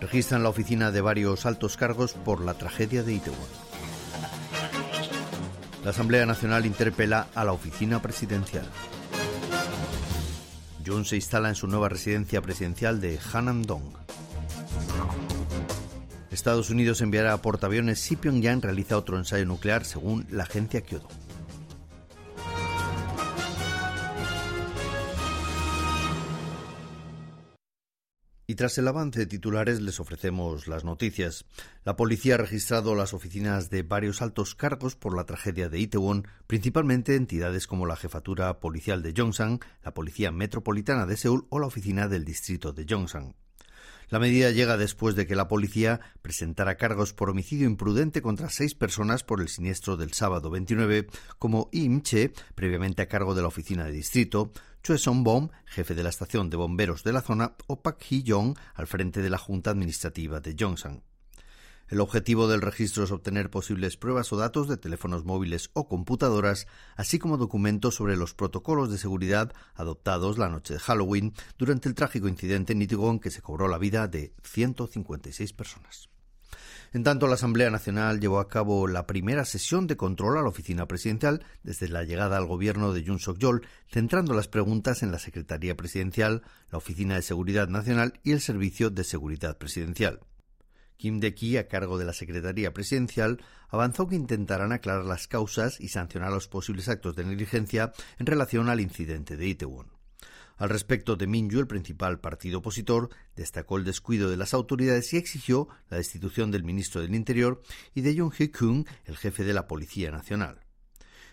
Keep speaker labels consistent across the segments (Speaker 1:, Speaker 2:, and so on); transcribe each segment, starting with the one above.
Speaker 1: Registran la oficina de varios altos cargos por la tragedia de Itaewon. La Asamblea Nacional interpela a la oficina presidencial. Jun se instala en su nueva residencia presidencial de Hanam-dong. Estados Unidos enviará a portaaviones si Pyongyang realiza otro ensayo nuclear según la agencia Kyoto. Tras el avance de titulares les ofrecemos las noticias. La policía ha registrado las oficinas de varios altos cargos por la tragedia de Itaewon, principalmente entidades como la Jefatura Policial de Yongsan, la Policía Metropolitana de Seúl o la Oficina del Distrito de Yongsan. La medida llega después de que la policía presentara cargos por homicidio imprudente contra seis personas por el siniestro del sábado 29, como Im Che, previamente a cargo de la oficina de distrito, Chue Song-bom, jefe de la estación de bomberos de la zona, o Pak Hee-yong, al frente de la Junta Administrativa de Yongsan. El objetivo del registro es obtener posibles pruebas o datos de teléfonos móviles o computadoras, así como documentos sobre los protocolos de seguridad adoptados la noche de Halloween durante el trágico incidente en Itaewon que se cobró la vida de 156 personas. En tanto, la Asamblea Nacional llevó a cabo la primera sesión de control a la oficina presidencial desde la llegada al gobierno de Jun Suk-yeol, centrando las preguntas en la Secretaría Presidencial, la Oficina de Seguridad Nacional y el Servicio de Seguridad Presidencial. Kim De-ki, a cargo de la Secretaría Presidencial, avanzó que intentarán aclarar las causas y sancionar los posibles actos de negligencia en relación al incidente de Itaewon. Al respecto de Minju, el principal partido opositor, destacó el descuido de las autoridades y exigió la destitución del ministro del Interior y de Jung Hee-kung, el jefe de la Policía Nacional.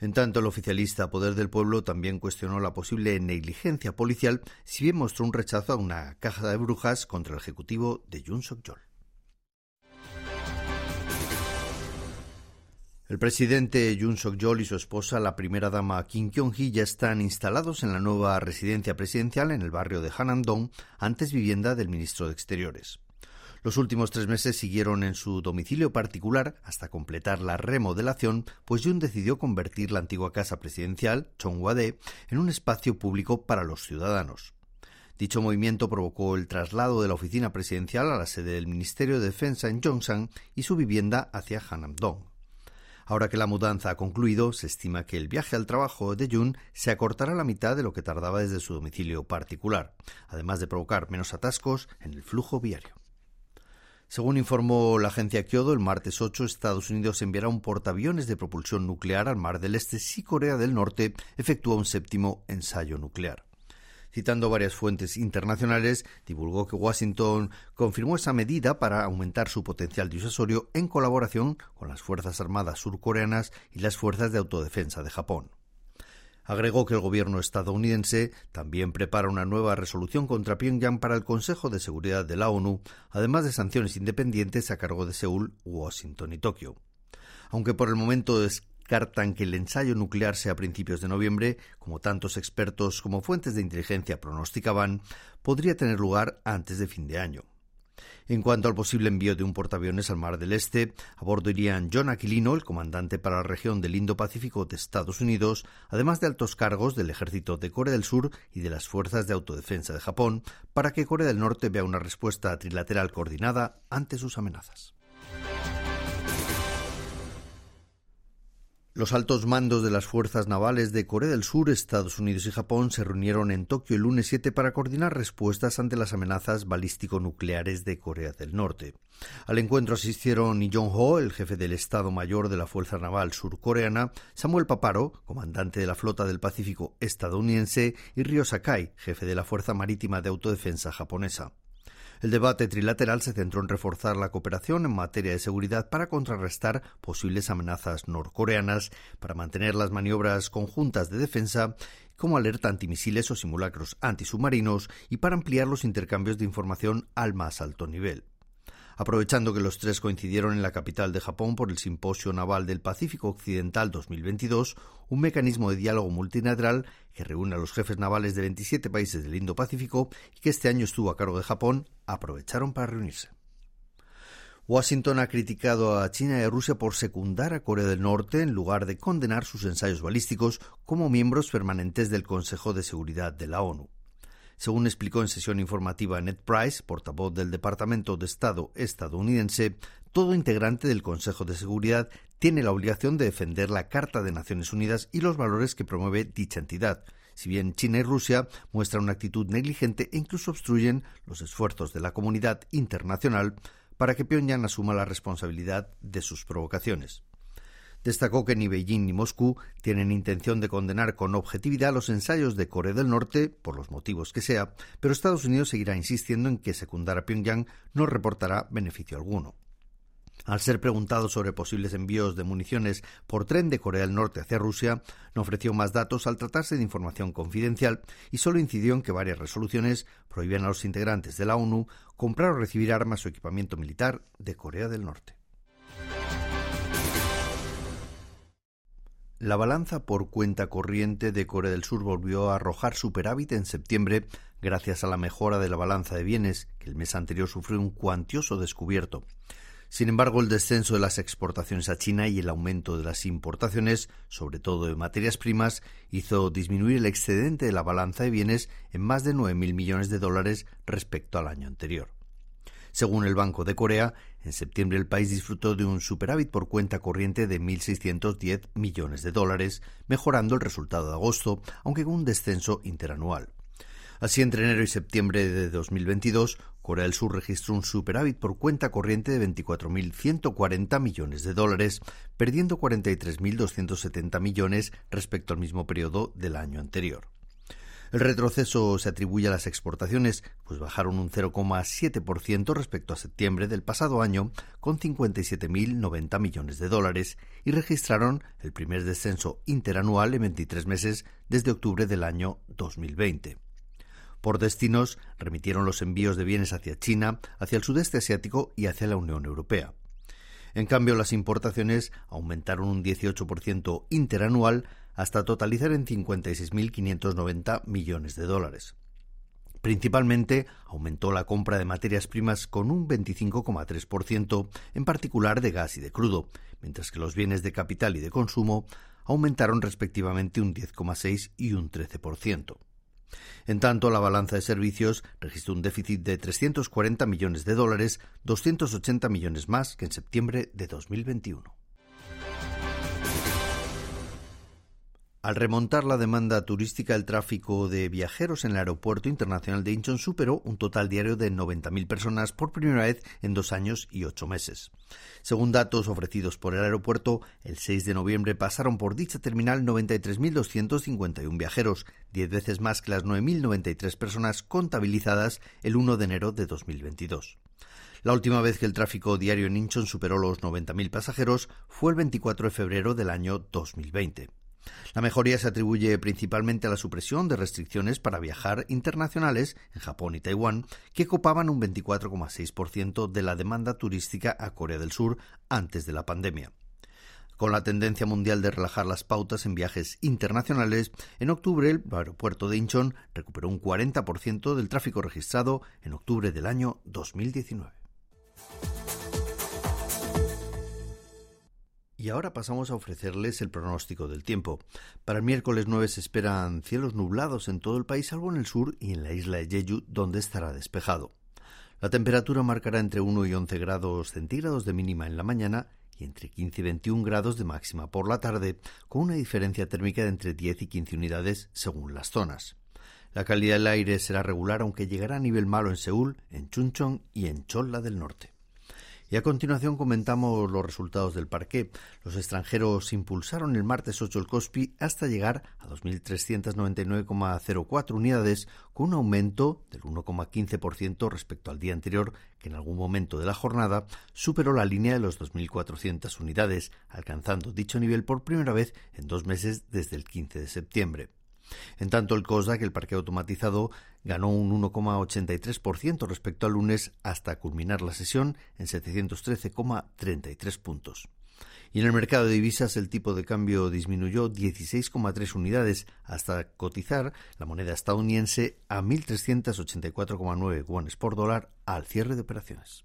Speaker 1: En tanto, el oficialista Poder del Pueblo también cuestionó la posible negligencia policial, si bien mostró un rechazo a una caja de brujas contra el ejecutivo de Jun Suk-yeol. El presidente Yoon Suk-yeol y su esposa, la primera dama Kim Kyung-hee, ya están instalados en la nueva residencia presidencial en el barrio de Hanam-dong, antes vivienda del ministro de Exteriores. Los últimos tres meses siguieron en su domicilio particular hasta completar la remodelación, pues Yoon decidió convertir la antigua casa presidencial, Chongwade, en un espacio público para los ciudadanos. Dicho movimiento provocó el traslado de la oficina presidencial a la sede del Ministerio de Defensa en Yongsan y su vivienda hacia Hanam-dong. Ahora que la mudanza ha concluido, se estima que el viaje al trabajo de Jun se acortará a la mitad de lo que tardaba desde su domicilio particular, además de provocar menos atascos en el flujo viario. Según informó la agencia Kyodo, el martes 8 Estados Unidos enviará un portaaviones de propulsión nuclear al Mar del Este si Corea del Norte efectúa un séptimo ensayo nuclear citando varias fuentes internacionales, divulgó que Washington confirmó esa medida para aumentar su potencial disuasorio en colaboración con las Fuerzas Armadas surcoreanas y las Fuerzas de Autodefensa de Japón. Agregó que el gobierno estadounidense también prepara una nueva resolución contra Pyongyang para el Consejo de Seguridad de la ONU, además de sanciones independientes a cargo de Seúl, Washington y Tokio. Aunque por el momento es descartan que el ensayo nuclear sea a principios de noviembre, como tantos expertos como fuentes de inteligencia pronosticaban, podría tener lugar antes de fin de año. En cuanto al posible envío de un portaaviones al Mar del Este, a bordo irían John Aquilino, el comandante para la región del Indo-Pacífico de Estados Unidos, además de altos cargos del ejército de Corea del Sur y de las fuerzas de autodefensa de Japón, para que Corea del Norte vea una respuesta trilateral coordinada ante sus amenazas. Los altos mandos de las fuerzas navales de Corea del Sur, Estados Unidos y Japón se reunieron en Tokio el lunes 7 para coordinar respuestas ante las amenazas balístico-nucleares de Corea del Norte. Al encuentro asistieron Lee Jong-ho, el jefe del Estado Mayor de la Fuerza Naval Surcoreana, Samuel Paparo, comandante de la Flota del Pacífico estadounidense, y Ryo Sakai, jefe de la Fuerza Marítima de Autodefensa japonesa. El debate trilateral se centró en reforzar la cooperación en materia de seguridad para contrarrestar posibles amenazas norcoreanas, para mantener las maniobras conjuntas de defensa como alerta antimisiles o simulacros antisubmarinos y para ampliar los intercambios de información al más alto nivel. Aprovechando que los tres coincidieron en la capital de Japón por el Simposio Naval del Pacífico Occidental 2022, un mecanismo de diálogo multilateral que reúne a los jefes navales de 27 países del Indo-Pacífico y que este año estuvo a cargo de Japón, aprovecharon para reunirse. Washington ha criticado a China y a Rusia por secundar a Corea del Norte en lugar de condenar sus ensayos balísticos como miembros permanentes del Consejo de Seguridad de la ONU. Según explicó en sesión informativa Ned Price, portavoz del Departamento de Estado estadounidense, todo integrante del Consejo de Seguridad tiene la obligación de defender la Carta de Naciones Unidas y los valores que promueve dicha entidad, si bien China y Rusia muestran una actitud negligente e incluso obstruyen los esfuerzos de la comunidad internacional para que Pyongyang asuma la responsabilidad de sus provocaciones. Destacó que ni Beijing ni Moscú tienen intención de condenar con objetividad los ensayos de Corea del Norte, por los motivos que sea, pero Estados Unidos seguirá insistiendo en que secundar a Pyongyang no reportará beneficio alguno. Al ser preguntado sobre posibles envíos de municiones por tren de Corea del Norte hacia Rusia, no ofreció más datos al tratarse de información confidencial y solo incidió en que varias resoluciones prohíben a los integrantes de la ONU comprar o recibir armas o equipamiento militar de Corea del Norte. La balanza por cuenta corriente de Corea del Sur volvió a arrojar superávit en septiembre gracias a la mejora de la balanza de bienes, que el mes anterior sufrió un cuantioso descubierto. Sin embargo, el descenso de las exportaciones a China y el aumento de las importaciones, sobre todo de materias primas, hizo disminuir el excedente de la balanza de bienes en más de 9.000 millones de dólares respecto al año anterior. Según el Banco de Corea, en septiembre el país disfrutó de un superávit por cuenta corriente de 1.610 millones de dólares, mejorando el resultado de agosto, aunque con un descenso interanual. Así, entre enero y septiembre de 2022, Corea del Sur registró un superávit por cuenta corriente de 24.140 millones de dólares, perdiendo 43.270 millones respecto al mismo periodo del año anterior. El retroceso se atribuye a las exportaciones, pues bajaron un 0,7% respecto a septiembre del pasado año, con 57.090 millones de dólares, y registraron el primer descenso interanual en 23 meses desde octubre del año 2020. Por destinos, remitieron los envíos de bienes hacia China, hacia el sudeste asiático y hacia la Unión Europea. En cambio, las importaciones aumentaron un 18% interanual hasta totalizar en 56.590 millones de dólares. Principalmente aumentó la compra de materias primas con un 25,3%, en particular de gas y de crudo, mientras que los bienes de capital y de consumo aumentaron respectivamente un 10,6 y un 13%. En tanto, la balanza de servicios registró un déficit de 340 millones de dólares, 280 millones más que en septiembre de 2021. Al remontar la demanda turística, el tráfico de viajeros en el Aeropuerto Internacional de Incheon superó un total diario de 90.000 personas por primera vez en dos años y ocho meses. Según datos ofrecidos por el aeropuerto, el 6 de noviembre pasaron por dicha terminal 93.251 viajeros, diez veces más que las 9.093 personas contabilizadas el 1 de enero de 2022. La última vez que el tráfico diario en Incheon superó los 90.000 pasajeros fue el 24 de febrero del año 2020. La mejoría se atribuye principalmente a la supresión de restricciones para viajar internacionales en Japón y Taiwán, que copaban un 24,6% de la demanda turística a Corea del Sur antes de la pandemia. Con la tendencia mundial de relajar las pautas en viajes internacionales, en octubre el aeropuerto de Incheon recuperó un 40% del tráfico registrado en octubre del año 2019. Y ahora pasamos a ofrecerles el pronóstico del tiempo. Para el miércoles 9 se esperan cielos nublados en todo el país, salvo en el sur y en la isla de Jeju, donde estará despejado. La temperatura marcará entre 1 y 11 grados centígrados de mínima en la mañana y entre 15 y 21 grados de máxima por la tarde, con una diferencia térmica de entre 10 y 15 unidades según las zonas. La calidad del aire será regular, aunque llegará a nivel malo en Seúl, en Chuncheon y en Cholla del Norte. Y a continuación comentamos los resultados del parqué. Los extranjeros impulsaron el martes 8 el COSPI hasta llegar a 2.399,04 unidades, con un aumento del 1,15% respecto al día anterior, que en algún momento de la jornada superó la línea de los 2.400 unidades, alcanzando dicho nivel por primera vez en dos meses desde el 15 de septiembre. En tanto, el COSDAC, el parque automatizado, ganó un 1,83% respecto al lunes hasta culminar la sesión en 713,33 puntos. Y en el mercado de divisas el tipo de cambio disminuyó 16,3 unidades hasta cotizar la moneda estadounidense a 1.384,9 guanes por dólar al cierre de operaciones.